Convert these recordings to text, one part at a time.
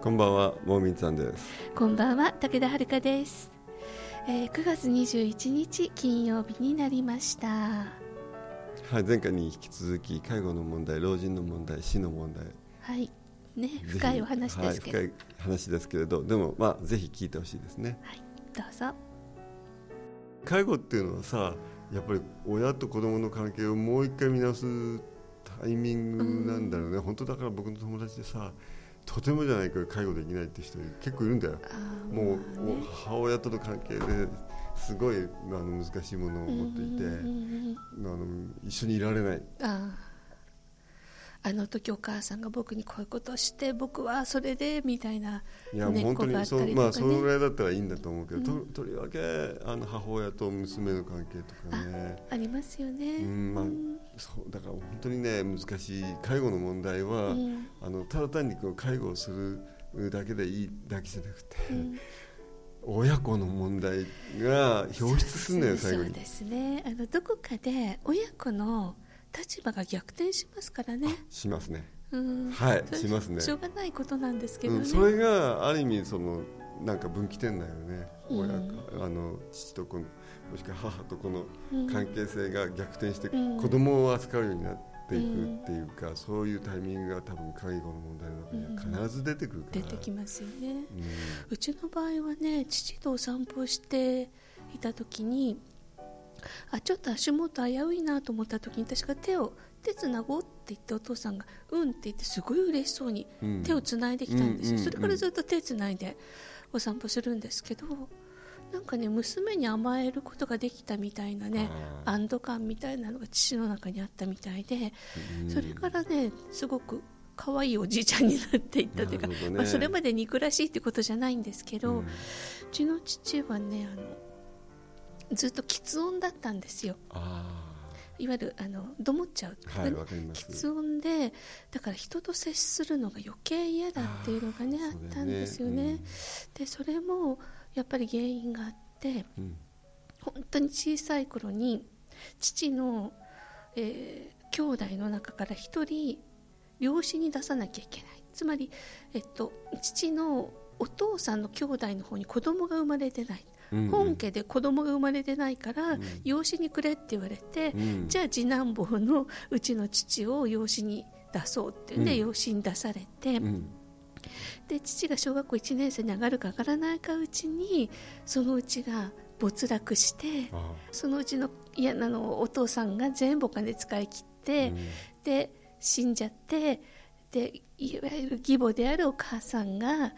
こんばんはモーミンさんです。こんばんは武田遥です、えー9月21日金曜日になりました。はい前回に引き続き介護の問題老人の問題死の問題。はい。ね深いお話ですけど、はい、深い話ですけれどでもまあぜひ聞いてほしいですね。はい、どうぞ。介護っていうのはさやっぱり親と子供の関係をもう一回見直すタイミングなんだろうね、本当だから僕の友達でさとてもじゃないけど介護できないって人結構いるんだよ。もう,、母親との関係ですごいあの難しいものを持っていて、あの一緒にいられないあの時お母さんが僕にこういうことをして僕はそれでみたいないや、本当にこがあったりとかね。そうまあそのぐらいだったらいいんだと思うけど、ととりわけあの母親と娘の関係とかね。ありますよね、うんまあそうだから本当にね難しい介護の問題は、うん。あのただ単にこう介護をするだけでいいだけじゃなくて、うん。親子の問題が表出するんだよ最後にそうですね。あのどこかで親子の立場が逆転しますからね、しますね、うん、はいしますね。しょうがないことなんですけどね、うん、それがある意味そのなんか分岐点だよね、うん。あの父と子のもしくは母と子のうん。関係性が逆転してうん。子供を扱うようになっていくっていうか、そういうタイミングが多分介護の問題の中には必ず出てくるから、出てきますよね、うん。うちの場合はね父とお散歩していた時にあちょっと足元危ういなと思った時に確か手を手つなごうって言ってお父さんが「うん」って言ってすごい嬉しそうにうん。手をつないできたんですよ、うんそれからずっと手つないでお散歩するんですけどなんかね娘に甘えることができたみたいなね安堵感みたいなのが父の中にあったみたいでうん。それからねすごく可愛いおじいちゃんになっていったというか、まあ、それまで憎らしいってことじゃないんですけど、ううんちの父はねあのずっと喫音だったんですよ。あいわゆるあのどもっちゃうはい喫音でだから人と接するのが余計嫌だっていうのがねあったんですよね。でそれもやっぱり原因があってうん。本当に小さい頃に父の、えー兄弟の中から一人養子に出さなきゃいけない。つまり、えっと、父のお父さんの兄弟の方に子供が生まれてない、うんうん本家で子供が生まれてないから、ん。養子にくれって言われて、うん。じゃあ次男坊のうちの父を養子に出そうっていうん。で、うん養子に出されて、うん。で父が小学校1年生に上がるか上がらないかうちにそのうちが没落してあそのうちのいやあのお父さんが全部お金使い切って、うん。で死んじゃってでいわゆる義母であるお母さんが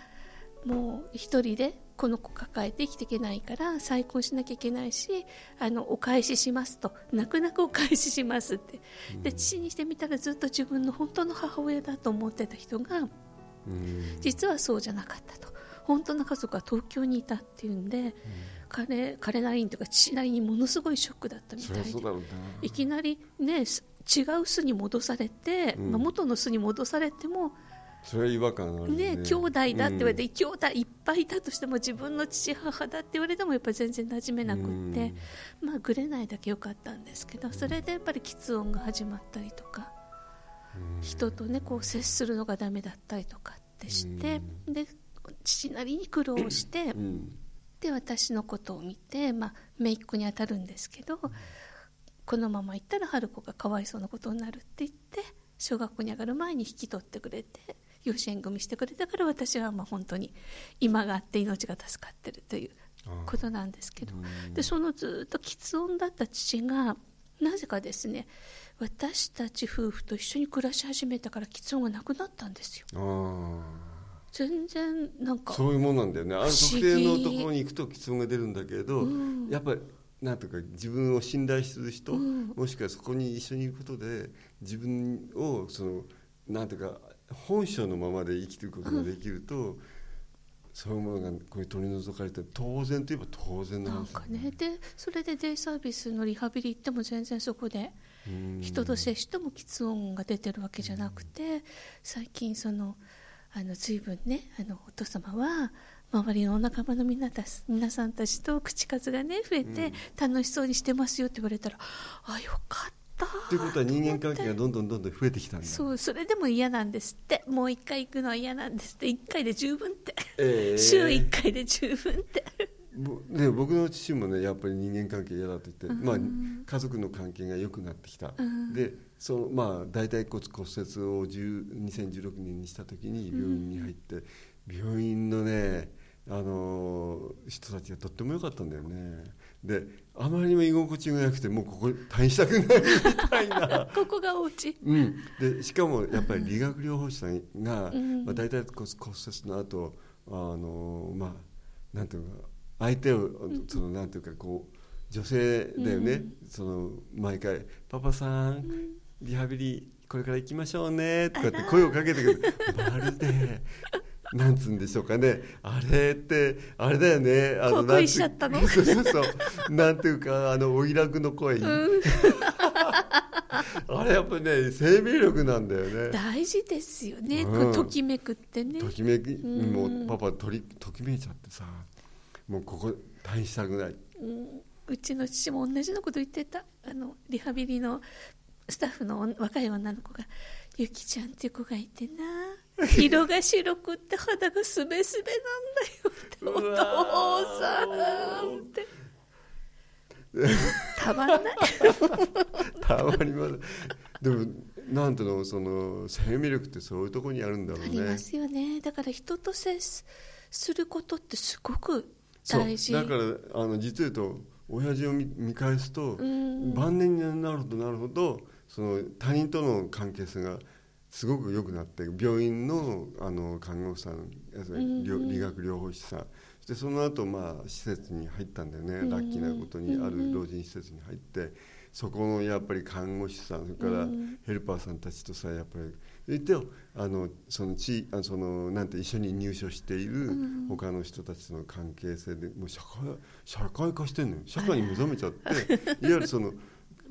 もう一人でこの子抱えて生きていけないから再婚しなきゃいけないしあのお返ししますと。泣く泣くお返ししますって。で父にしてみたらずっと自分の本当の母親だと思ってた人がうん。実はそうじゃなかったと。本当の家族は東京にいたっていうんで、彼彼なりにというか父なりにものすごいショックだったみそたいで。いきなり、ね、す違う巣に戻されて、元の巣に戻されても、なそれは違和感あるね。ね兄弟だって言われて、うん。兄弟いっぱいいたとしても自分の父母だって言われてもやっぱり全然馴染めなくって、まあ、ぐれないだけ良かったんですけどそれでやっぱり喫音が始まったりとか、人と、ね、こう接するのがダメだったりとかってして、で父なりに苦労して。うん。で私のことを見て、まあ、姪っ子に当たるんですけど、このまま行ったら春子がかわいそうなことになるって言って小学校に上がる前に引き取ってくれて養子縁組してくれたから私はまあ本当に今があって命が助かってるということなんですけど。でそのずっと喫音だった父がなぜかですね私たち夫婦と一緒に暮らし始めたから喫音がなくなったんですよ。あ全然なんかあそういうもんなんだよね。ある特議定のところに行くと喫音が出るんだけど、やっぱりなんとか自分を信頼する人、もしくはそこに一緒にいることで自分をそのなんとか本性のままで生きていくことができると、そういうものがこう取り除かれて当然といえば当然なんかね。でそれでデイサービスのリハビリ行っても全然そこで人と接しても喫音が出てるわけじゃなくて最近そのあの随分ねあのお父様は周りのお仲間の皆た皆さんたちと口数がね増えて楽しそうにしてますよって言われたら、うん、あよかったということは人間関係がどんどんどんどん増えてきたんだ。そうそれでも嫌なんですって。もう一回行くのは嫌なんですって。1回で十分って、えー、週1回で十分ってね、僕の父もねやっぱり人間関係嫌だと言って、うん、まあ、家族の関係が良くなってきた、うん、でそのまあ大腿骨骨折を2016年にした時に病院に入って、うん、病院のね人たちがとっても良かったんだよね。であまりにも居心地がなくてもうここ退院したくないみたいな。ここがお家、うん、でしかもやっぱり理学療法士さんが、うん、まあ、大体骨骨折の後あのまあなんていうか相手をそのなんていうかこう女性だよね、うん、その毎回「パパさん。リハビリこれから行きましょうね」とかって声をかけてくる。まるで なんつうんでしょうかね。あれってあれだよね。あのなんてそうそうそう。なんていうかあのおいらくの声、うん、あれやっぱりね生命力なんだよね。大事ですよね、うん、ときめくってね。ときめき、もうパパとりときめいちゃってさもうここ退院したぐらい、うん、うちの父も同じのこと言ってた。あのリハビリのスタッフの若い女の子が「ゆきちゃんっていう子がいてな色が白くって肌がすべすべなんだよってお父さんって。たまらない。たまりませんでもなんていうのその生命力ってそういうところにあるんだろうね。ありますよね。だから人と接することってすごく大事。だからあの実言うと親父を見見返すと、晩年になるほどなるほどその他人との関係性がすごく良くなって病院のあの看護師さん理学療法士さん。でその後まあ施設に入ったんだよね、ラッキーなことにある老人施設に入ってそこのやっぱり看護師さんそれからヘルパーさんたちとさやっぱり言ってよあのその地あそのなんて一緒に入所している他の人たちとの関係性でもう社会社会化してんのよ。社会に目覚めちゃっていわゆるその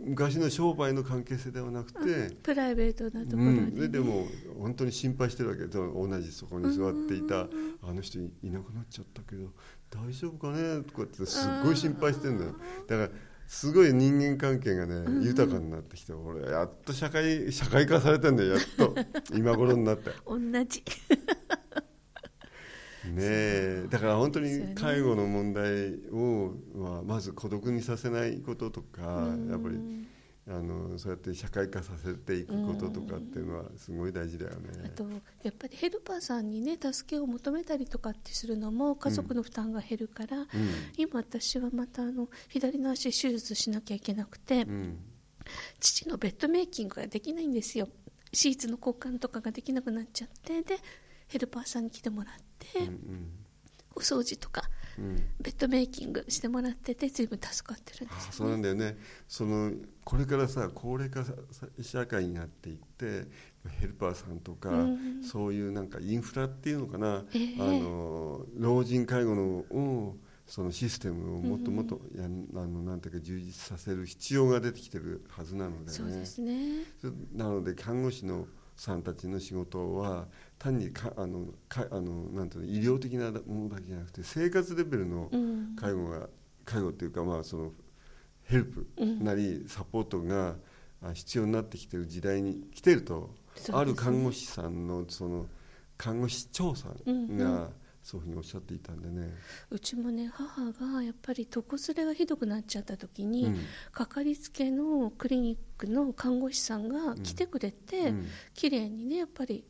昔の商売の関係性ではなくて、うん、プライベートなところに、ね、うん、でも本当に心配してるわけ同じそこに座っていたあの人いなくなっちゃったけど大丈夫かね？とかってすっごい心配してるんだよ。だからすごい人間関係がね、豊かになってきて俺やっと社会社会化されてんだよやっと。今頃になって。同じねだから本当に介護の問題を、まあ、まず孤独にさせないこととかやっぱりあのそうやって社会化させていくこととかっていうのはすごい大事だよね。あとやっぱりヘルパーさんにね助けを求めたりとかってするのも家族の負担が減るから、うん、今私はまたあの左の足手術しなきゃいけなくて、うん、父のベッドメイキングができないんですよ。シーツの交換とかができなくなっちゃってでヘルパーさんに来てもらって、うんうん、お掃除とか、うん、ベッドメイキングしてもらってて随分助かってるんです、ね、そうなんだよね。そのこれからさ高齢化社会になっていってヘルパーさんとか、うん、そういうなんかインフラっていうのかな、えー、あの老人介護のをそのシステムをもっともっとや、うん、あのなんていうか充実させる必要が出てきてるはずなのでね。そうですね。なので看護師のさんたちの仕事は単にかあのかあのなんていうの医療的なものだけじゃなくて生活レベルの介護が、うん、介護っていうかまあそのヘルプなりサポートが必要になってきてる時代に来てると、ね、ある看護師さんのその看護師長さんが、そういうふうにおっしゃっていたんでね。うちもね母がやっぱり床ずれがひどくなっちゃった時に、うん、かかりつけのクリニックの看護師さんが来てくれて、うん、綺麗にねやっぱり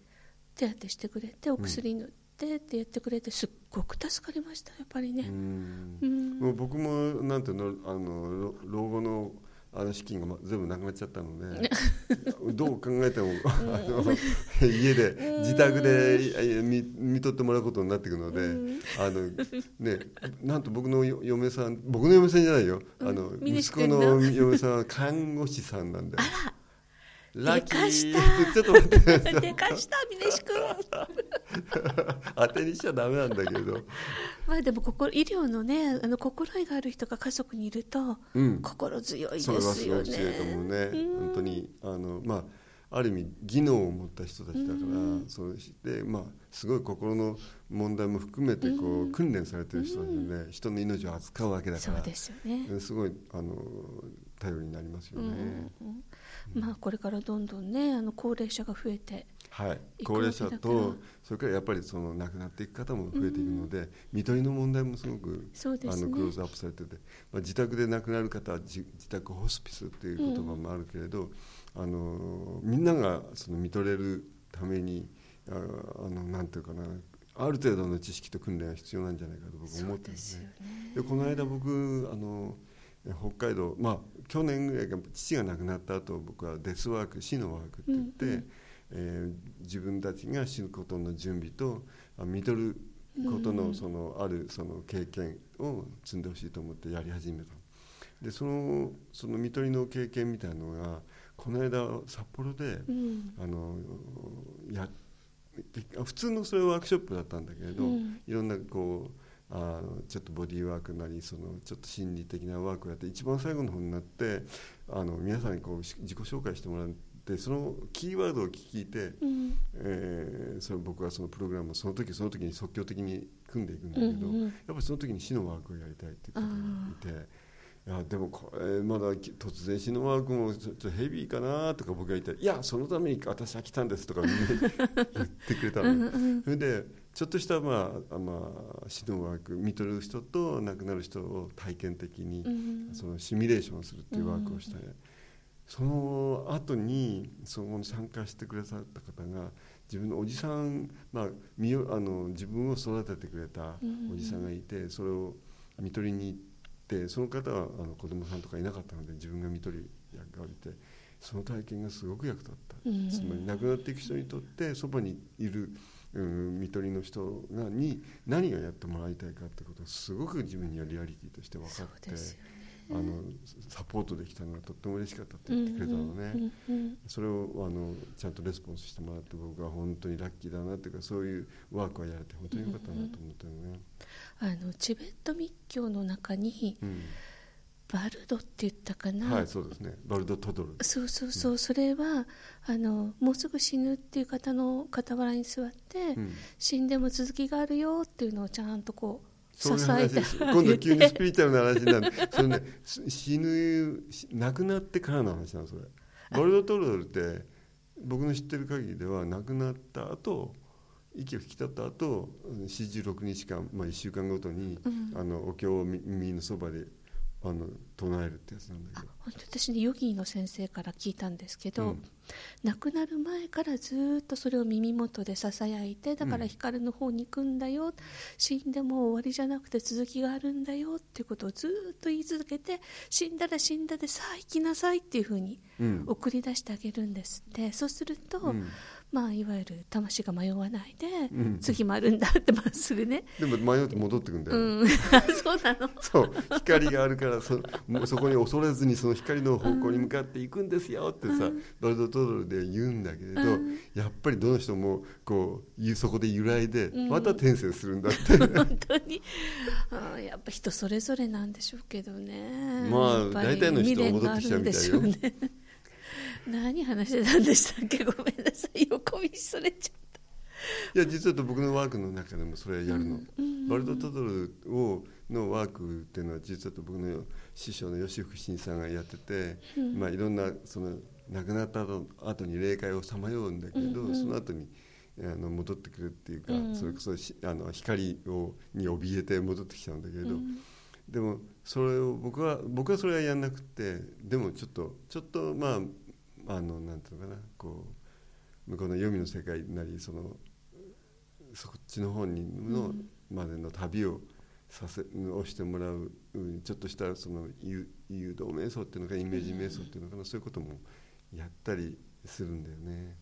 手当てしてくれてお薬塗ってってやってくれてすっごく助かりましたやっぱりね。うん。もう僕もなんていうのあの老後のあの資金が全部なくなっちゃったので どう考えても あの家で自宅で見見とってもらうことになっていくので、あのね、なんと僕の嫁さん僕の嫁さんじゃないよ。あの息子の嫁さんは看護師さんなんだよ。ラッキー。ちょっと待ってでかした峰志君当てにしちゃダメなんだけど。まあでも心医療のねあの心得がある人が家族にいると、うん。心強いですそれはよすごく強いとね。思うねうん。本当にあのまあある意味技能を持った人たちだから、うん。そうしてまあすごい心の問題も含めてこう、うん。訓練されてる人たちでね、人の命を扱うわけだからそうですよね。うんすごいあの頼りになりますようんね。うん。まあこれからどんどんねあの高齢者が増えて、はい、高齢者とそれからやっぱりその亡くなっていく方も増えていくので、看取りの問題もすごくすね。あのクローズアップされてて、まあ、自宅で亡くなる方は自自宅ホスピスっていう言葉もあるけれど、あのみんながその見とれるためにああのなんていうかなある程度の知識と訓練が必要なんじゃないかと僕思ってるんで。ね。この間僕あの北海道まあ去年ぐらいか父が亡くなった後僕はデスワーク死のワークって言って、うんうんえー自分たちが死ぬことの準備とあ見とることのそのあるその経験を積んでほしいと思ってやり始めた。でそのその見とりの経験みたいなのがこの間札幌でうん。あのや普通のそれはワークショップだったんだけれど、うん。いろんなこうあのちょっとボディーワークなりそのちょっと心理的なワークをやって一番最後の方になってあの皆さんにこうし自己紹介してもらってそのキーワードを聞いて、うん。えーそれ僕はそのプログラムをその時その時に即興的に組んでいくんだけど、うんうんやっぱりその時に死のワークをやりたいっていう方がいて。いやでもこれまだき突然死のワークもちょっとヘビーかなとか僕が言ったら「いやそのために私は来たんです」とか 言ってくれたの、うんうんそれでちょっとした、まああまあ、死のワーク見とる人と亡くなる人を体験的に、うんそのシミュレーションするっていうワークをして、その後にそこに参加してくださった方が自分のおじさん、まあ、みよあの自分を育ててくれたおじさんがいて、それを看取りに行ってその方はあの子供さんとかいなかったので自分が看取り役割でその体験がすごく役立った、うん。つまり亡くなっていく人にとってそばにいるうん看取りの人がに何をやってもらいたいかってことがすごく自分にはリアリティとして分かって。あのサポートできたのがとっても嬉しかったって言ってくれたのね、うんうんうんそれをあのちゃんとレスポンスしてもらって僕は本当にラッキーだなっていうかそういうワークをやれて本当によかったなと思ったよね。あのチベット密教の中にうん。バルドって言ったかな、はいそうですね。バルド・トドルそうそうそう、それはあのもうすぐ死ぬっていう方の傍らに座って、うん。死んでも続きがあるよっていうのをちゃんとこう支そういう話です。今度急にスピリチュアルな話になる。それねし死ぬし亡くなってからの話なのそれ。バルド・トドルって僕の知ってる限りでは亡くなった後息を引き取った後46日間、まあ、1週間ごとに、うん。あのお経を耳のそばであの唱えるってやつなんだけど。本当私ねヨギーの先生から聞いたんですけど、うん。亡くなる前からずっとそれを耳元でささやいてだから光の方に行くんだよ、死んでも終わりじゃなくて続きがあるんだよっていうことをずっと言い続けて死んだら死んだでさあ生きなさいっていうふうにうん。送り出してあげるんですって。そうすると、うんまあいわゆる魂が迷わないで、うん。次もあるんだってまっすぐね、でも迷って戻ってくんだよ、うん、そうなの？そう。光があるからそもう そこに恐れずにその光の方向に向かっていくんですよってさ、バルド・トドルで言うんだけれど、うん。やっぱりどの人もこうゆそこで揺らいでうん。また転生するんだって、本当に。あーやっぱ人それぞれなんでしょうけどね。まあ大体の人は戻ってきちゃうみたいよ。ね何話してたんでしたっけ？ごめんなさい。横道それちゃった。いや実は僕のワークの中でもそれやるの、バルド・トドルをのワークっていうのは実は僕の師匠の吉福新さんがやってて、まあ、いろんなその亡くなった後後に霊界をさまようんだけど、その後にあの戻ってくるっていうか、うん。それこそしあの光をに怯えて戻ってきちゃうんだけれど、でもそれを僕は僕はそれはやんなくてでもちょっとちょっとまああのなんていうのかなこう向こうの黄泉の世界なりそのそっちの方にの、までの旅をさせをしてもらう、うんちょっとしたその誘誘導瞑想っていうのかイメージ瞑想っていうのかな、そういうこともやったりするんだよね。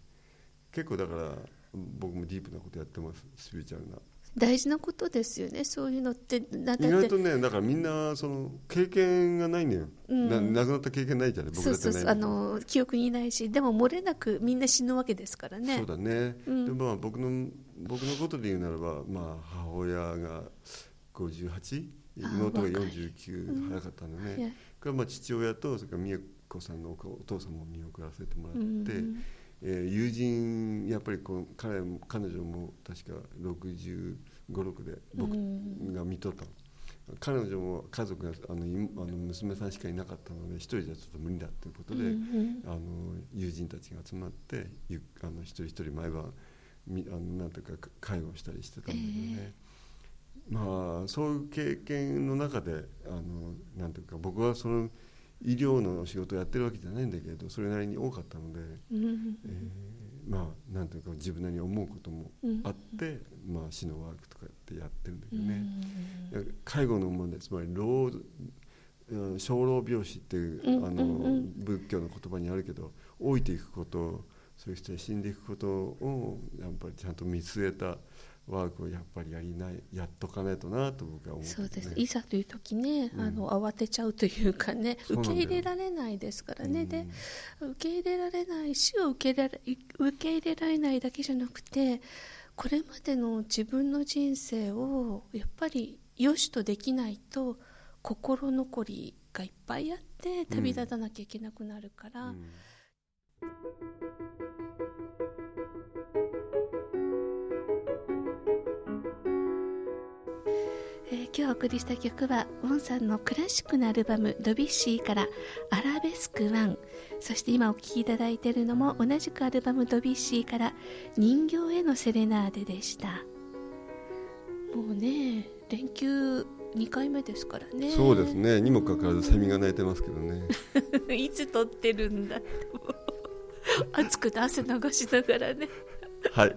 結構だから僕もディープなことやってますスピリチュアルな大事なことですよね。そういうのってだって。意外とねだからみんなその経験がないんだよ、うん。な亡くなった経験ないじゃない？僕だってなあの記憶にないしでも漏れなくみんな死ぬわけですからね。そうだね、うん。でまあ僕の僕のことで言うならば、まあ、母親が58妹が49早かったのね、うん、まあ父親とそれから美恵子さんのお父さんも見送らせてもらって、うんえー、友人やっぱりこう彼彼女も確か6 5 6で僕が見とったの。彼女も家族があのあの娘さんしかいなかったので一人じゃちょっと無理だということで、うんうん、あの友人たちが集まってゆあの一人一人毎晩みあのなんていうか介護したりしてたんだけどね、えー、まあそういう経験の中であのなんていうか僕はその医療の仕事をやってるわけじゃないんだけどそれなりに多かったので、えー、まあなんていうか自分なりに思うこともあって、うん、まあ死のワークとかってやってるんだけどね、うん、介護の問題つまり老生老病死っていう、あの仏教の言葉にあるけど老いていくことそういう人が死んでいくことをやっぱりちゃんと見据えたワークをやっぱりやりないやっとかないとなと僕は思って、ね、そうです。いざという時ね、うん、あの慌てちゃうというかね受け入れられないですからね、うん、で受け入れられない死を受けられ受け入れられないだけじゃなくてこれまでの自分の人生をやっぱり良しとできないと心残りがいっぱいあって旅立たなきゃいけなくなるから。うん今日お送りした曲はウォンさんのクラシックなアルバム「ドビュッシー」から「アラベスクワン」そして今お聴きいただいているのも同じくアルバム「ドビュッシー」から「人形へのセレナーデ」でした。もうね連休2回目ですからね。そうですね。にもかかわらずセミが鳴いてますけどね。いつ撮ってるんだって暑くて汗流しながらねはい、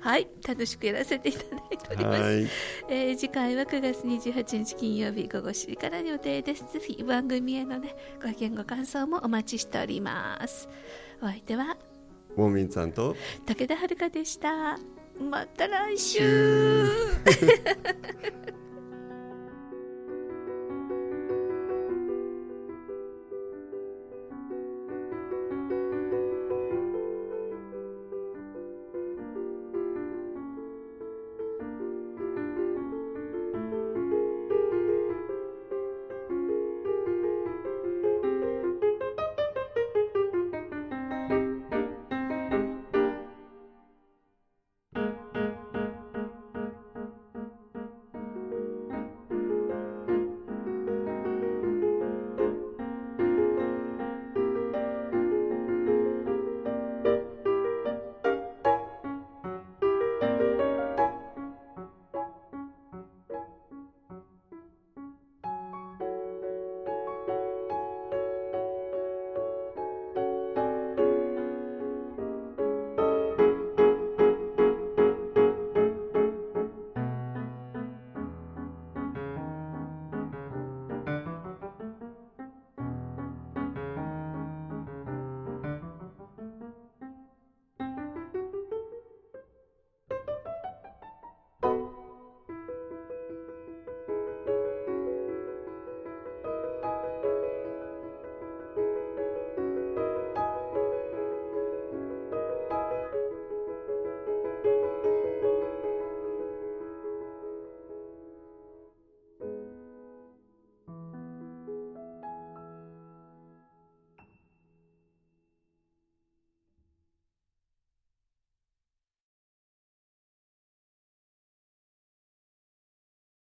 はい、楽しくやらせていただいております。えー、次回は9月28日金曜日午後7時からの予定です。ぜひ番組へのねご意見ご感想もお待ちしております。お相手は？ウォンミンさんと？武田遥でした。また来週